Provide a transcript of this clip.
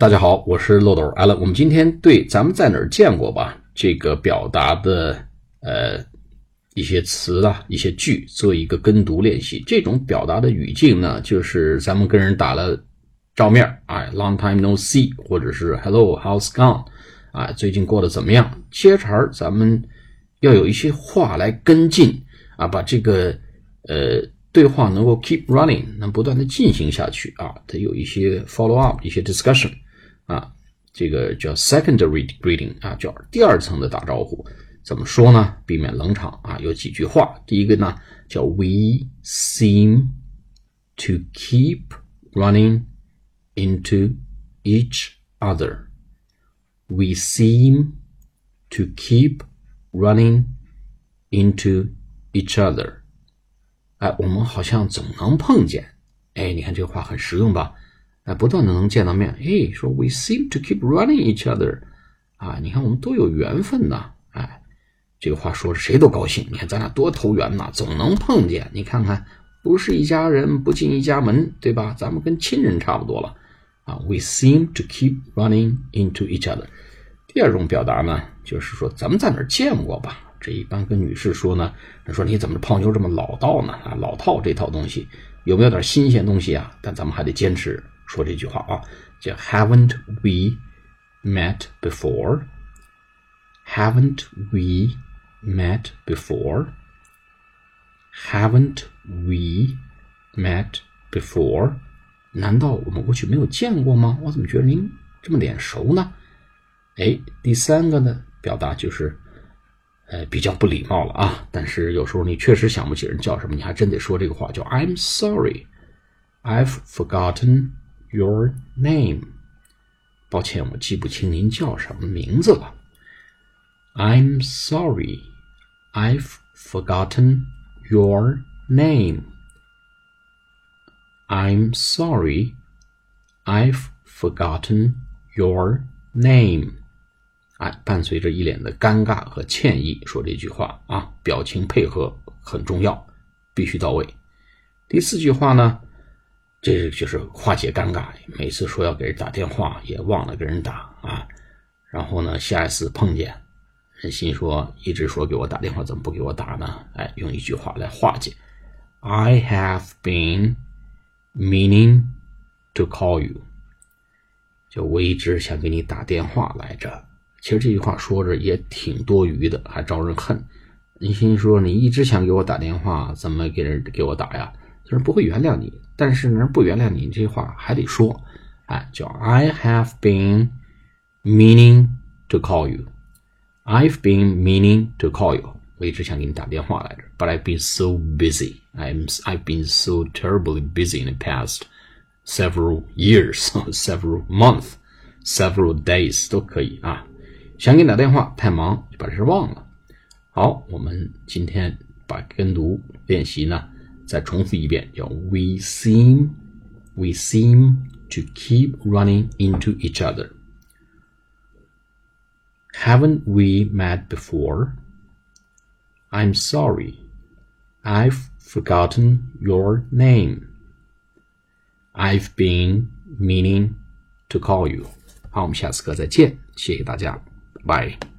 大家好，我是漏斗 Allen。我们今天对咱们在哪儿见过吧这个表达的呃一些词啊、一些句做一个跟读练习。这种表达的语境呢，就是咱们跟人打了照面哎，Long time no see，或者是 Hello，how's gone？啊，最近过得怎么样？接茬儿，咱们要有一些话来跟进啊，把这个呃。对话能够 keep running，能不断的进行下去啊，它有一些 follow up，一些 discussion 啊，这个叫 secondary greeting 啊，叫第二层的打招呼。怎么说呢？避免冷场啊，有几句话。第一个呢叫 We seem to keep running into each other. We seem to keep running into each other. 哎，我们好像总能碰见。哎，你看这话很实用吧？ 哎，不断的能见到面。哎，说 We seem to keep running each other。啊，你看我们都有缘分呐。哎，这个话说谁都高兴。你看咱俩多投缘呐，总能碰见。你看看，不是一家人不进一家门，对吧？咱们跟亲人差不多了。啊，We seem to keep running into each other。第二种表达呢，就是说咱们在哪儿见过吧？这一般跟女士说呢，说你怎么泡妞这么老道呢？啊，老套这套东西有没有点新鲜东西啊？但咱们还得坚持说这句话啊，叫 Haven't we met before? Haven't we met before? Haven't we met before? 难道我们过去没有见过吗？我怎么觉得您这么脸熟呢？哎，第三个呢，表达就是。呃，比较不礼貌了啊！但是有时候你确实想不起人叫什么，你还真得说这个话，叫 "I'm sorry, I've forgotten your name." 抱歉，我记不清您叫什么名字了。I'm sorry, I've forgotten your name. I'm sorry, I've forgotten your name. 哎，伴随着一脸的尴尬和歉意说这句话啊，表情配合很重要，必须到位。第四句话呢， 这就是化解尴尬。每次说要给人打电话，也忘了给人打啊。然后呢，下一次碰见，人心说一直说给我打电话，怎么不给我打呢？哎，用一句话来化解：I have been meaning to call you，就我一直想给你打电话来着。其实这句话说着也挺多余的，还招人恨。你心说你一直想给我打电话，怎么给人给我打呀？就是不会原谅你，但是人不原谅你，这句话还得说。哎，叫 I have been meaning to call you. I've been meaning to call you. 我一直想给你打电话来着，but I've been so busy. I'm I've been so terribly busy in the past several years, several months, several days 都可以啊。想给你打电话，太忙就把这事忘了。好，我们今天把跟读练习呢 再重复一遍，叫 We seem, we seem to keep running into each other. Haven't we met before? I'm sorry. I've forgotten your name. I've been meaning to call you. 好，我们下次课再见，谢谢大家。Bye.